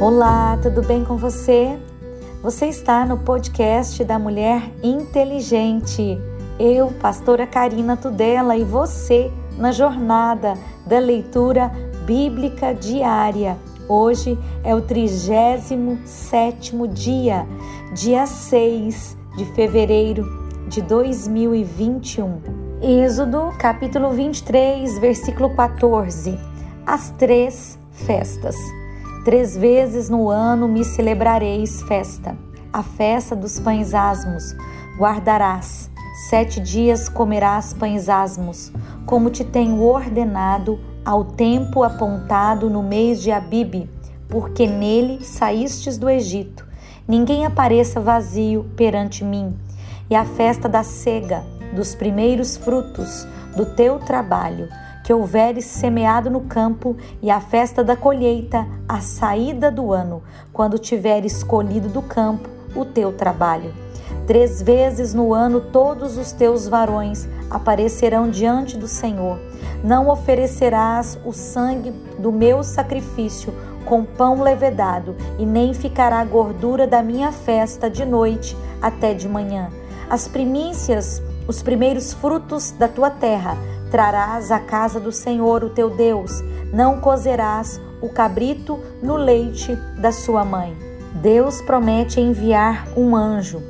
Olá, tudo bem com você? Você está no podcast da Mulher Inteligente. Eu, pastora Karina Tudela, e você na jornada da leitura bíblica diária. Hoje é o 37 dia, dia 6 de fevereiro de 2021. Êxodo, capítulo 23, versículo 14. As três festas. Três vezes no ano me celebrareis festa, a festa dos pães asmos. Guardarás, sete dias comerás pães asmos, como te tenho ordenado, ao tempo apontado no mês de Abibe, porque nele saístes do Egito. Ninguém apareça vazio perante mim. E a festa da cega, dos primeiros frutos do teu trabalho, que houveres semeado no campo, e a festa da colheita, a saída do ano, quando tiveres colhido do campo o teu trabalho. Três vezes no ano todos os teus varões aparecerão diante do Senhor. Não oferecerás o sangue do meu sacrifício com pão levedado, e nem ficará a gordura da minha festa de noite até de manhã. As primícias, os primeiros frutos da tua terra, trarás à casa do Senhor, o teu Deus. Não cozerás o cabrito no leite da sua mãe. Deus promete enviar um anjo.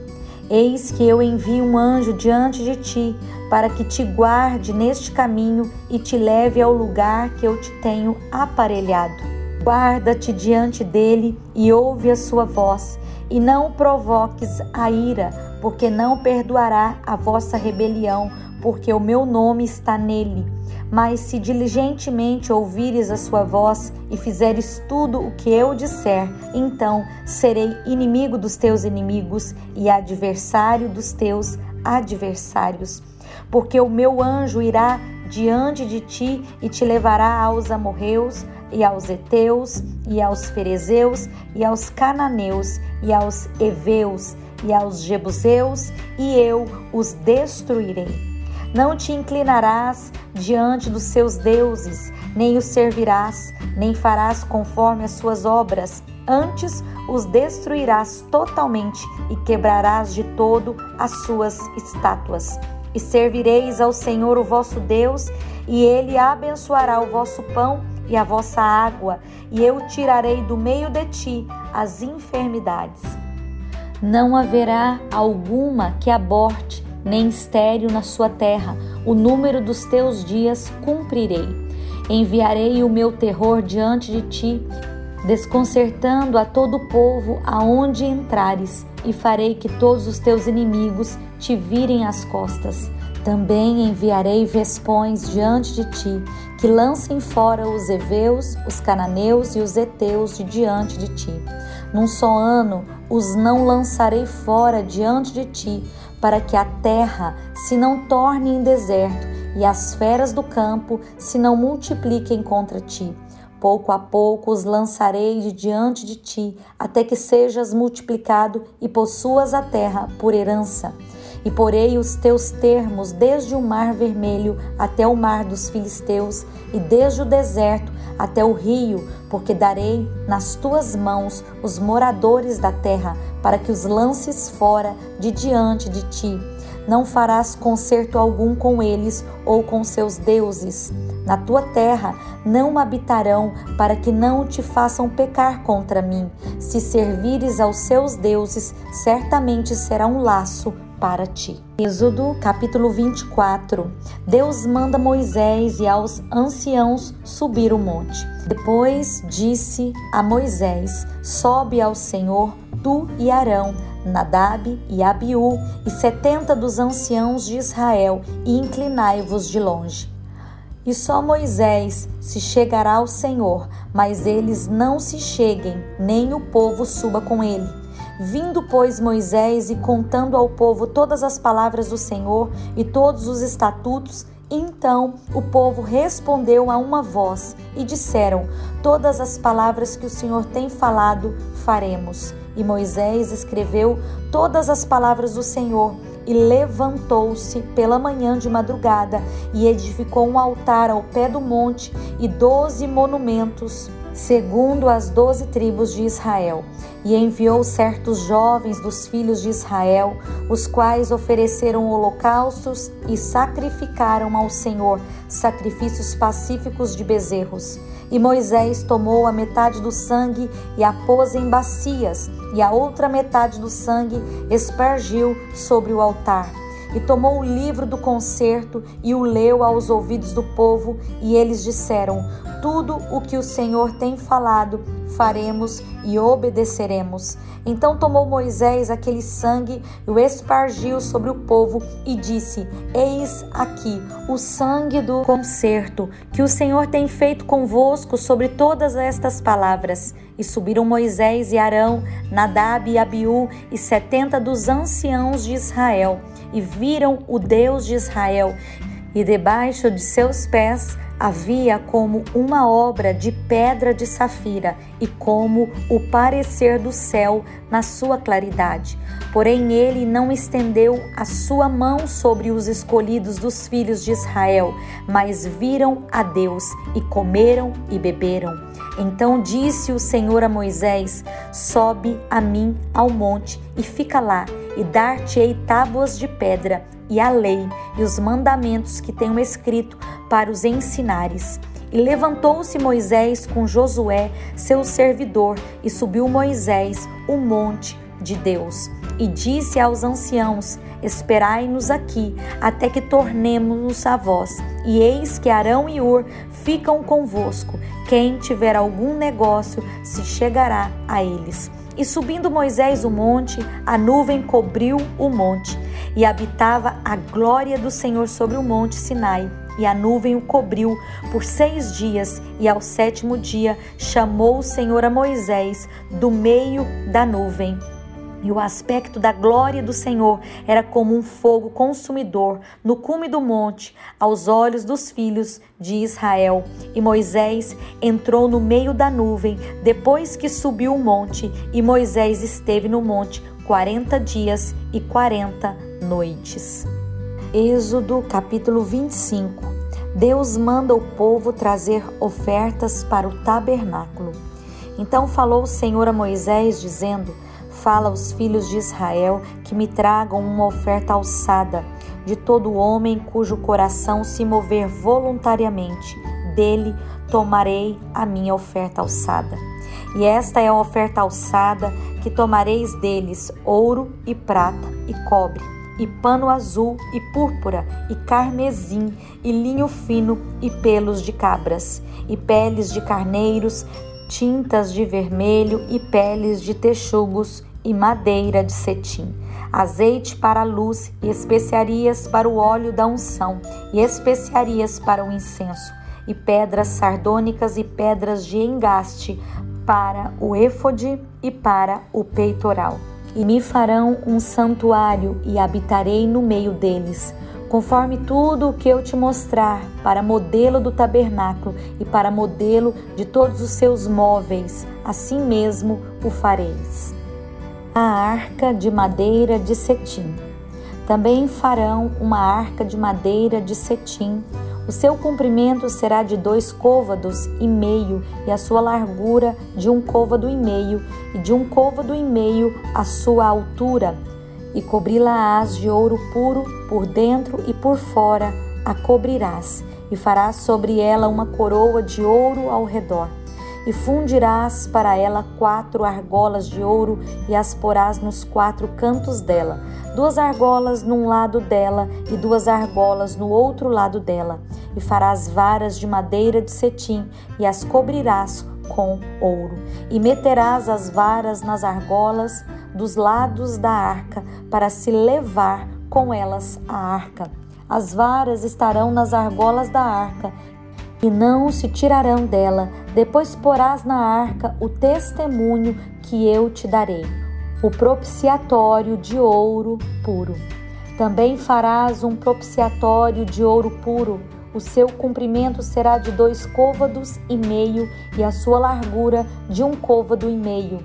Eis que eu envio um anjo diante de ti, para que te guarde neste caminho e te leve ao lugar que eu te tenho aparelhado. Guarda-te diante dele e ouve a sua voz, e não provoques a ira, porque não perdoará a vossa rebelião porque o meu nome está nele. Mas se diligentemente ouvires a sua voz e fizeres tudo o que eu disser, então serei inimigo dos teus inimigos e adversário dos teus adversários. Porque o meu anjo irá diante de ti e te levará aos amorreus e aos heteus e aos ferezeus e aos cananeus e aos heveus e aos jebuseus e eu os destruirei. Não te inclinarás diante dos seus deuses, nem os servirás, nem farás conforme as suas obras. Antes os destruirás totalmente e quebrarás de todo as suas estátuas. E servireis ao Senhor o vosso Deus, e ele abençoará o vosso pão e a vossa água, e eu tirarei do meio de ti as enfermidades. Não haverá alguma que aborte nem estéril na sua terra, o número dos teus dias cumprirei. Enviarei o meu terror diante de ti, desconcertando a todo o povo aonde entrares, e farei que todos os teus inimigos te virem as costas. Também enviarei vespões diante de ti, que lancem fora os heveus, os cananeus e os heteus de diante de ti. Num só ano os não lançarei fora diante de ti, para que a terra se não torne em deserto e as feras do campo se não multipliquem contra ti. Pouco a pouco os lançarei de diante de ti, até que sejas multiplicado e possuas a terra por herança. E porei os teus termos desde o mar vermelho até o mar dos filisteus, e desde o deserto até o rio, porque darei nas tuas mãos os moradores da terra, para que os lances fora de diante de ti. Não farás concerto algum com eles ou com seus deuses. Na tua terra não habitarão, para que não te façam pecar contra mim. Se servires aos seus deuses, certamente será um laço para ti. Êxodo capítulo 24. Deus manda Moisés e aos anciãos subir o monte. Depois disse a Moisés: Sobe ao Senhor, tu e Arão, Nadab e Abiú e setenta dos anciãos de Israel, e inclinai-vos de longe. E só Moisés se chegará ao Senhor, mas eles não se cheguem, nem o povo suba com ele. Vindo, pois, Moisés e contando ao povo todas as palavras do Senhor e todos os estatutos, então o povo respondeu a uma voz e disseram: Todas as palavras que o Senhor tem falado, faremos. E Moisés escreveu todas as palavras do Senhor e levantou-se pela manhã de madrugada e edificou um altar ao pé do monte e doze monumentos segundo as doze tribos de Israel, e enviou certos jovens dos filhos de Israel, os quais ofereceram holocaustos e sacrificaram ao Senhor sacrifícios pacíficos de bezerros. E Moisés tomou a metade do sangue e a pôs em bacias, e a outra metade do sangue espargiu sobre o altar e tomou o livro do concerto e o leu aos ouvidos do povo, e eles disseram: Tudo o que o Senhor tem falado, faremos e obedeceremos. Então tomou Moisés aquele sangue e o espargiu sobre o povo e disse: Eis aqui o sangue do concerto que o Senhor tem feito convosco sobre todas estas palavras. E subiram Moisés e Arão, Nadab e Abiú e setenta dos anciãos de Israel e viram o Deus de Israel, e debaixo de seus pés havia como uma obra de pedra de safira e como o parecer do céu na sua claridade. Porém, ele não estendeu a sua mão sobre os escolhidos dos filhos de Israel, mas viram a Deus e comeram e beberam. Então disse o Senhor a Moisés: Sobe a mim ao monte e fica lá e dar-te-ei tábuas de pedra, e a lei e os mandamentos que tenho escrito para os ensinares. E levantou-se Moisés com Josué, seu servidor, e subiu Moisés o monte de Deus. E disse aos anciãos: Esperai-nos aqui, até que tornemos-nos a vós. E eis que Arão e Ur ficam convosco. Quem tiver algum negócio se chegará a eles. E subindo Moisés o monte, a nuvem cobriu o monte, e habitava a glória do Senhor sobre o monte Sinai. E a nuvem o cobriu por seis dias, e ao sétimo dia chamou o Senhor a Moisés do meio da nuvem. E o aspecto da glória do Senhor era como um fogo consumidor no cume do monte, aos olhos dos filhos de Israel. E Moisés entrou no meio da nuvem depois que subiu o monte, e Moisés esteve no monte quarenta dias e quarenta noites. Êxodo capítulo 25 Deus manda o povo trazer ofertas para o tabernáculo. Então falou o Senhor a Moisés, dizendo: Fala aos filhos de Israel que me tragam uma oferta alçada de todo homem cujo coração se mover voluntariamente. Dele tomarei a minha oferta alçada. E esta é a oferta alçada que tomareis deles: ouro e prata e cobre, e pano azul e púrpura, e carmesim, e linho fino, e pelos de cabras, e peles de carneiros, tintas de vermelho e peles de texugos e madeira de cetim, azeite para a luz e especiarias para o óleo da unção e especiarias para o incenso e pedras sardônicas e pedras de engaste para o éfode e para o peitoral. E me farão um santuário e habitarei no meio deles, conforme tudo o que eu te mostrar, para modelo do tabernáculo e para modelo de todos os seus móveis, assim mesmo o fareis a arca de madeira de cetim. Também farão uma arca de madeira de cetim. O seu comprimento será de dois côvados e meio, e a sua largura de um côvado e meio, e de um côvado e meio a sua altura. E cobri-la-ás de ouro puro por dentro e por fora, a cobrirás, e farás sobre ela uma coroa de ouro ao redor e fundirás para ela quatro argolas de ouro e as porás nos quatro cantos dela, duas argolas num lado dela e duas argolas no outro lado dela, e farás varas de madeira de cetim e as cobrirás com ouro, e meterás as varas nas argolas dos lados da arca para se levar com elas a arca. As varas estarão nas argolas da arca e não se tirarão dela. Depois porás na arca o testemunho que eu te darei, o propiciatório de ouro puro. Também farás um propiciatório de ouro puro. O seu comprimento será de dois côvados e meio, e a sua largura de um côvado e meio.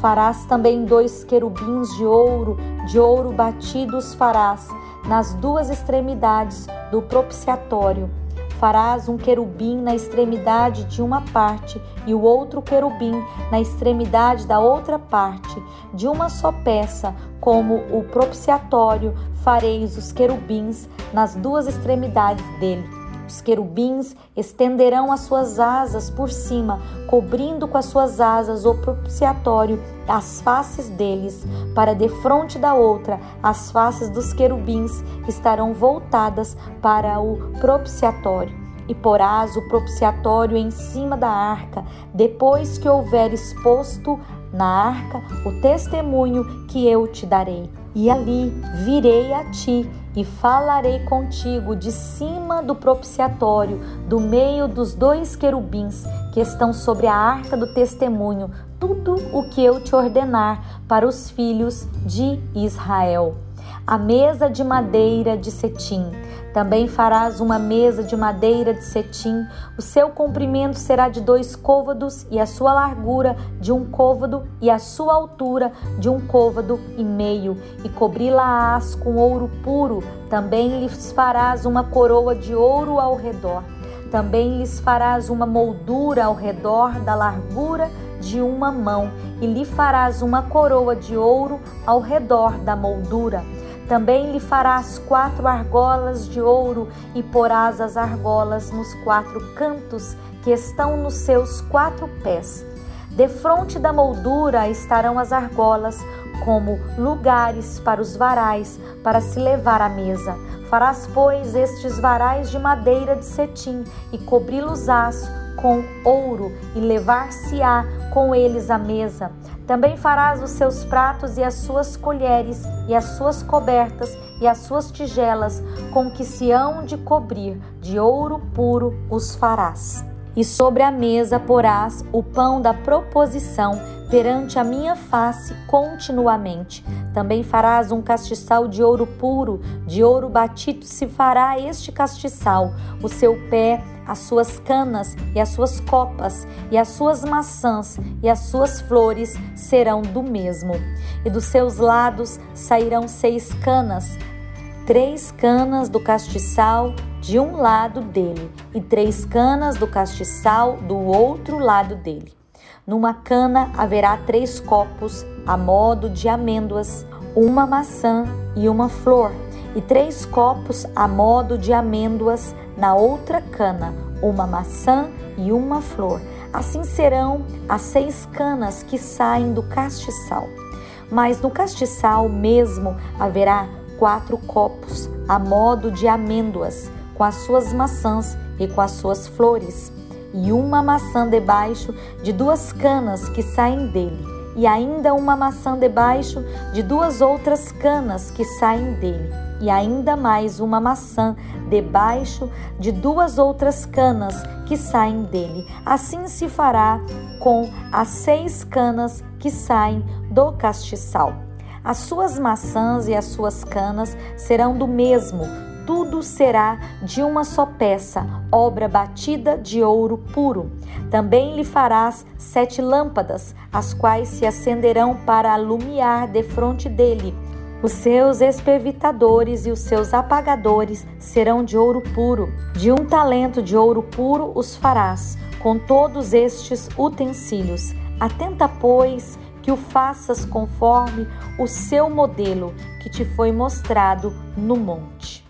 Farás também dois querubins de ouro, de ouro batidos farás nas duas extremidades do propiciatório farás um querubim na extremidade de uma parte e o outro querubim na extremidade da outra parte, de uma só peça, como o propiciatório, fareis os querubins nas duas extremidades dele. Os querubins estenderão as suas asas por cima, cobrindo com as suas asas o propiciatório, as faces deles, para de frente da outra, as faces dos querubins estarão voltadas para o propiciatório. E porás o propiciatório em cima da arca, depois que houver exposto na arca o testemunho que eu te darei. E ali virei a ti e falarei contigo de cima do propiciatório, do meio dos dois querubins que estão sobre a arca do testemunho, tudo o que eu te ordenar para os filhos de Israel a mesa de madeira de cetim. Também farás uma mesa de madeira de cetim. O seu comprimento será de dois côvados, e a sua largura de um côvado, e a sua altura de um côvado e meio. E cobri-la-ás com ouro puro. Também lhes farás uma coroa de ouro ao redor. Também lhes farás uma moldura ao redor da largura de uma mão, e lhe farás uma coroa de ouro ao redor da moldura também lhe farás quatro argolas de ouro e porás as argolas nos quatro cantos que estão nos seus quatro pés. Defronte da moldura estarão as argolas, como lugares para os varais, para se levar à mesa. Farás, pois, estes varais de madeira de cetim e cobri-los-ás com ouro e levar-se-á com eles à mesa. Também farás os seus pratos e as suas colheres, e as suas cobertas e as suas tigelas, com que se hão de cobrir, de ouro puro os farás. E sobre a mesa porás o pão da proposição perante a minha face continuamente. Também farás um castiçal de ouro puro, de ouro batido se fará este castiçal. O seu pé as suas canas e as suas copas, e as suas maçãs e as suas flores serão do mesmo. E dos seus lados sairão seis canas, três canas do castiçal de um lado dele, e três canas do castiçal do outro lado dele. Numa cana haverá três copos, a modo de amêndoas, uma maçã e uma flor, e três copos a modo de amêndoas na outra cana uma maçã e uma flor. Assim serão as seis canas que saem do castiçal. Mas no castiçal mesmo haverá quatro copos, a modo de amêndoas, com as suas maçãs e com as suas flores, e uma maçã debaixo de duas canas que saem dele, e ainda uma maçã debaixo de duas outras canas que saem dele e ainda mais uma maçã debaixo de duas outras canas que saem dele. Assim se fará com as seis canas que saem do castiçal. As suas maçãs e as suas canas serão do mesmo, tudo será de uma só peça, obra batida de ouro puro. Também lhe farás sete lâmpadas, as quais se acenderão para alumiar defronte dele os seus espevitadores e os seus apagadores serão de ouro puro. De um talento de ouro puro os farás, com todos estes utensílios. Atenta, pois, que o faças conforme o seu modelo que te foi mostrado no monte.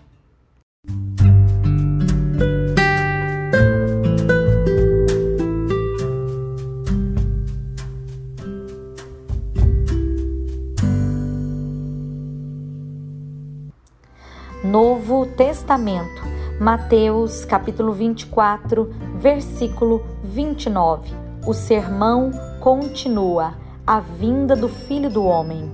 Novo Testamento, Mateus capítulo 24, versículo 29. O sermão continua, a vinda do Filho do Homem.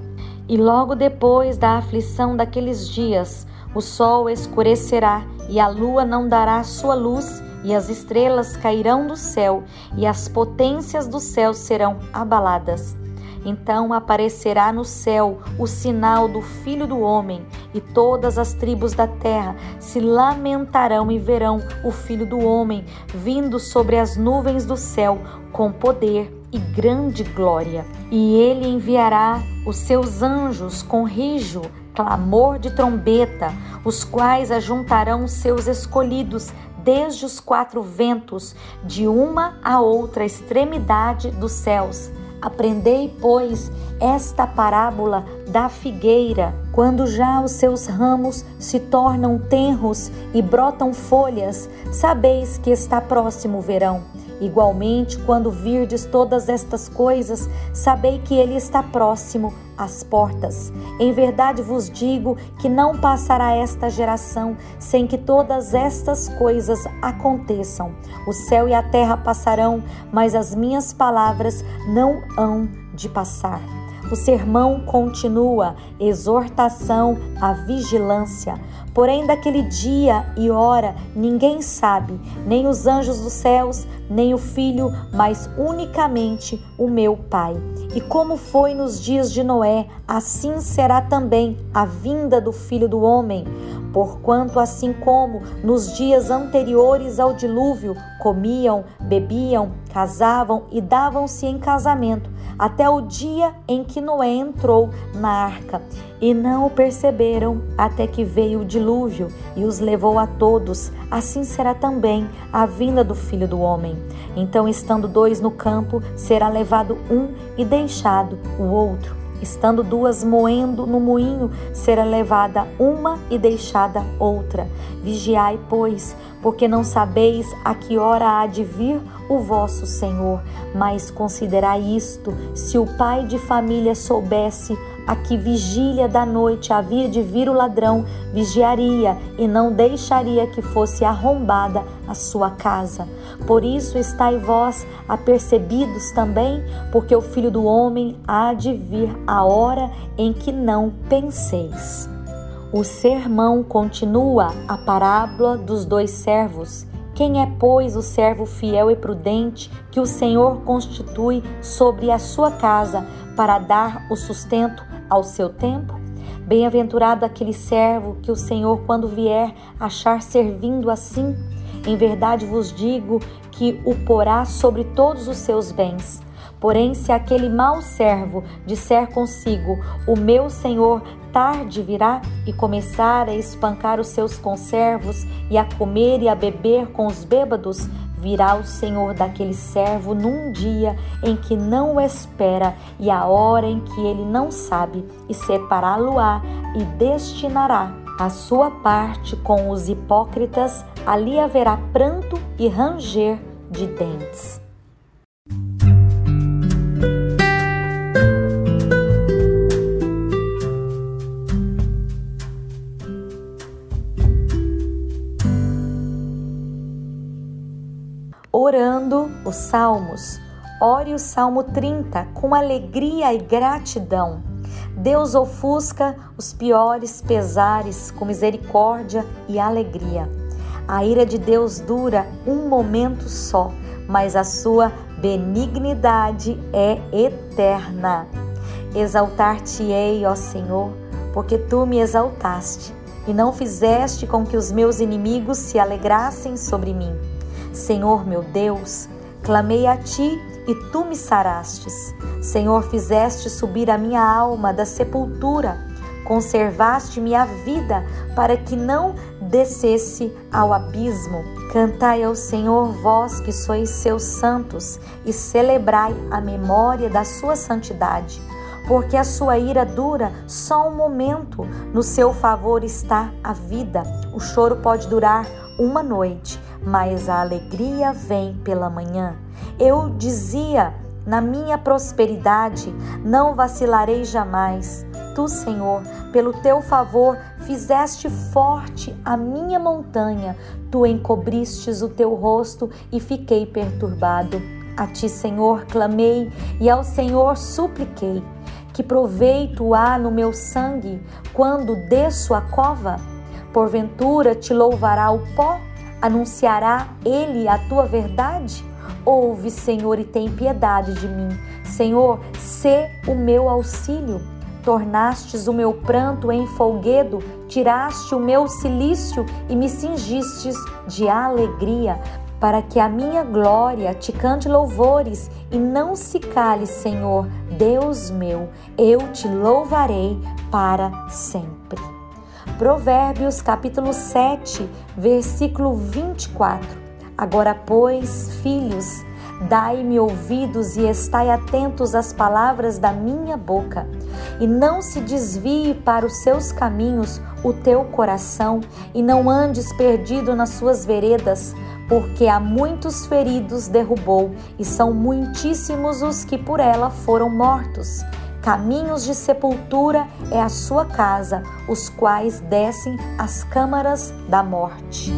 E logo depois da aflição daqueles dias, o sol escurecerá e a lua não dará sua luz, e as estrelas cairão do céu, e as potências do céu serão abaladas. Então aparecerá no céu o sinal do Filho do Homem, e todas as tribos da terra se lamentarão e verão o Filho do Homem vindo sobre as nuvens do céu com poder e grande glória. E ele enviará os seus anjos com rijo, clamor de trombeta, os quais ajuntarão seus escolhidos desde os quatro ventos, de uma a outra extremidade dos céus. Aprendei, pois, esta parábola da figueira. Quando já os seus ramos se tornam tenros e brotam folhas, sabeis que está próximo o verão. Igualmente, quando virdes todas estas coisas, sabei que ele está próximo às portas. Em verdade vos digo que não passará esta geração sem que todas estas coisas aconteçam. O céu e a terra passarão, mas as minhas palavras não hão de passar. O sermão continua, exortação à vigilância. Porém, daquele dia e hora ninguém sabe, nem os anjos dos céus, nem o filho, mas unicamente o meu Pai. E como foi nos dias de Noé, assim será também a vinda do filho do homem. Porquanto, assim como nos dias anteriores ao dilúvio, comiam, bebiam, casavam e davam-se em casamento, até o dia em que Noé entrou na arca, e não o perceberam até que veio o dilúvio e os levou a todos. Assim será também a vinda do filho do homem. Então, estando dois no campo, será levado um e deixado o outro. Estando duas moendo no moinho, será levada uma e deixada outra. Vigiai, pois, porque não sabeis a que hora há de vir o vosso Senhor. Mas considerai isto: se o pai de família soubesse a que vigília da noite havia de vir o ladrão, vigiaria e não deixaria que fosse arrombada a sua casa. Por isso estai vós apercebidos também, porque o filho do homem há de vir a hora em que não penseis. O sermão continua a parábola dos dois servos. Quem é, pois, o servo fiel e prudente que o Senhor constitui sobre a sua casa para dar o sustento ao seu tempo? Bem-aventurado aquele servo que o Senhor, quando vier, achar servindo assim. Em verdade vos digo que o porá sobre todos os seus bens. Porém, se aquele mau servo disser consigo: O meu senhor tarde virá, e começar a espancar os seus conservos e a comer e a beber com os bêbados, virá o Senhor daquele servo num dia em que não o espera e a hora em que ele não sabe, e separá-lo-á e destinará a sua parte com os hipócritas, ali haverá pranto e ranger de dentes. Orando os salmos. Ore o Salmo 30 com alegria e gratidão. Deus ofusca os piores pesares com misericórdia e alegria. A ira de Deus dura um momento só, mas a sua benignidade é eterna. Exaltar-te-ei, ó Senhor, porque tu me exaltaste e não fizeste com que os meus inimigos se alegrassem sobre mim. Senhor meu Deus, clamei a ti e tu me sarastes. Senhor, fizeste subir a minha alma da sepultura, conservaste-me a vida para que não descesse ao abismo. Cantai ao Senhor, vós que sois seus santos, e celebrai a memória da sua santidade. Porque a sua ira dura só um momento, no seu favor está a vida. O choro pode durar uma noite, mas a alegria vem pela manhã. Eu dizia, na minha prosperidade, não vacilarei jamais. Tu, Senhor, pelo teu favor, fizeste forte a minha montanha, tu encobristes o teu rosto e fiquei perturbado. A ti, Senhor, clamei e ao Senhor supliquei. Que proveito há no meu sangue quando desço a cova? Porventura te louvará o pó? Anunciará ele a tua verdade? Ouve, Senhor, e tem piedade de mim. Senhor, sê o meu auxílio. Tornastes o meu pranto em folguedo, tiraste o meu cilício e me cingistes de alegria, para que a minha glória te cante louvores e não se cale, Senhor, Deus meu, eu te louvarei para sempre. Provérbios capítulo 7, versículo 24. Agora, pois, filhos, Dai-me ouvidos e estai atentos às palavras da minha boca, e não se desvie para os seus caminhos o teu coração, e não andes perdido nas suas veredas, porque há muitos feridos derrubou, e são muitíssimos os que por ela foram mortos. Caminhos de sepultura é a sua casa, os quais descem às câmaras da morte.